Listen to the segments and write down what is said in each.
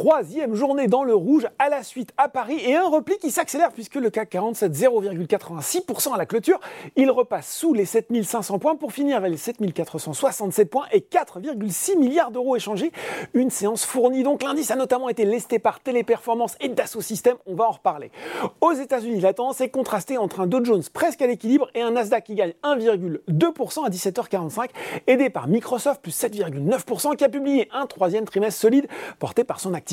Troisième journée dans le rouge à la suite à Paris et un repli qui s'accélère puisque le CAC 47 0,86% à la clôture. Il repasse sous les 7500 points pour finir avec les 7467 points et 4,6 milliards d'euros échangés. Une séance fournie donc. L'indice a notamment été lesté par Téléperformance et Dassault Systèmes. On va en reparler. Aux États-Unis, la tendance est contrastée entre un Dow Jones presque à l'équilibre et un Nasdaq qui gagne 1,2% à 17h45, aidé par Microsoft plus 7,9% qui a publié un troisième trimestre solide porté par son activité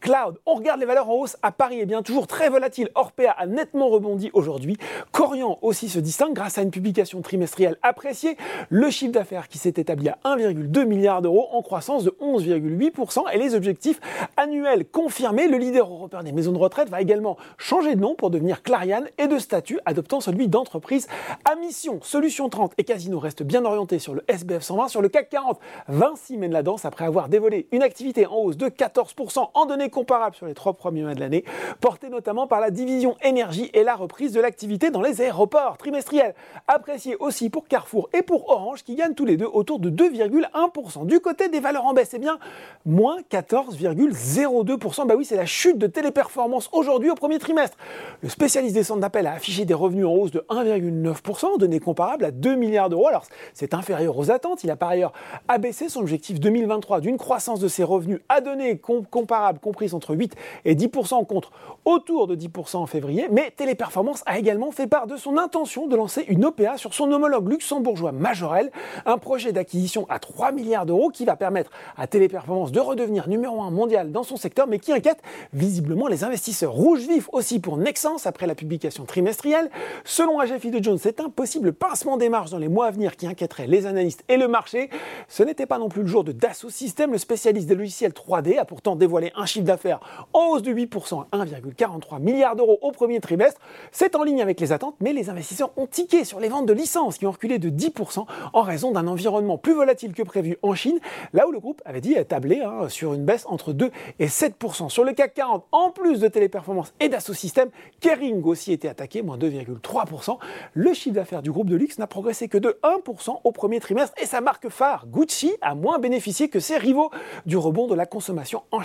cloud. On regarde les valeurs en hausse à Paris, et eh bien toujours très volatile. Orpea a nettement rebondi aujourd'hui. Corian aussi se distingue grâce à une publication trimestrielle appréciée. Le chiffre d'affaires qui s'est établi à 1,2 milliard d'euros en croissance de 11,8% et les objectifs annuels confirmés. Le leader européen des maisons de retraite va également changer de nom pour devenir Clariane et de statut adoptant celui d'entreprise à mission. Solution 30 et Casino restent bien orientés sur le SBF 120. Sur le CAC 40, Vinci mène la danse après avoir dévolé une activité en hausse de 14% en données comparables sur les trois premiers mois de l'année, portée notamment par la division énergie et la reprise de l'activité dans les aéroports trimestriels. Apprécié aussi pour Carrefour et pour Orange qui gagnent tous les deux autour de 2,1%. Du côté des valeurs en baisse, eh bien, moins 14,02%. Bah oui, c'est la chute de téléperformance aujourd'hui au premier trimestre. Le spécialiste des centres d'appel a affiché des revenus en hausse de 1,9%, données comparables à 2 milliards d'euros. Alors, c'est inférieur aux attentes. Il a par ailleurs abaissé son objectif 2023 d'une croissance de ses revenus à données comparables comprises entre 8 et 10% contre autour de 10% en février. Mais Téléperformance a également fait part de son intention de lancer une OPA sur son homologue luxembourgeois Majorel, un projet d'acquisition à 3 milliards d'euros qui va permettre à Téléperformance de redevenir numéro 1 mondial dans son secteur, mais qui inquiète visiblement les investisseurs. Rouge vif aussi pour Nexens après la publication trimestrielle. Selon AGFI de Jones, c'est un possible pincement des marges dans les mois à venir qui inquiéterait les analystes et le marché. Ce n'était pas non plus le jour de Dassault Systèmes, le spécialiste des logiciels 3D a pourtant dévoilé un chiffre d'affaires en hausse de 8% à 1,43 milliard d'euros au premier trimestre. C'est en ligne avec les attentes, mais les investisseurs ont tiqué sur les ventes de licences qui ont reculé de 10% en raison d'un environnement plus volatile que prévu en Chine, là où le groupe avait dit tabler hein, sur une baisse entre 2 et 7%. Sur le CAC 40, en plus de Téléperformance et Dassault Systèmes, Kering aussi était attaqué, moins 2,3%. Le chiffre d'affaires du groupe de luxe n'a progressé que de 1% au premier trimestre et sa marque phare, Gucci, a moins bénéficié que ses rivaux du rebond de la consommation en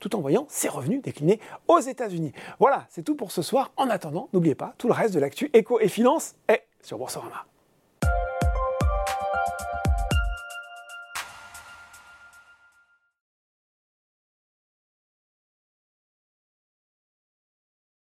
Tout en voyant ses revenus décliner aux États-Unis. Voilà, c'est tout pour ce soir. En attendant, n'oubliez pas, tout le reste de l'actu éco et finance est sur Boursorama.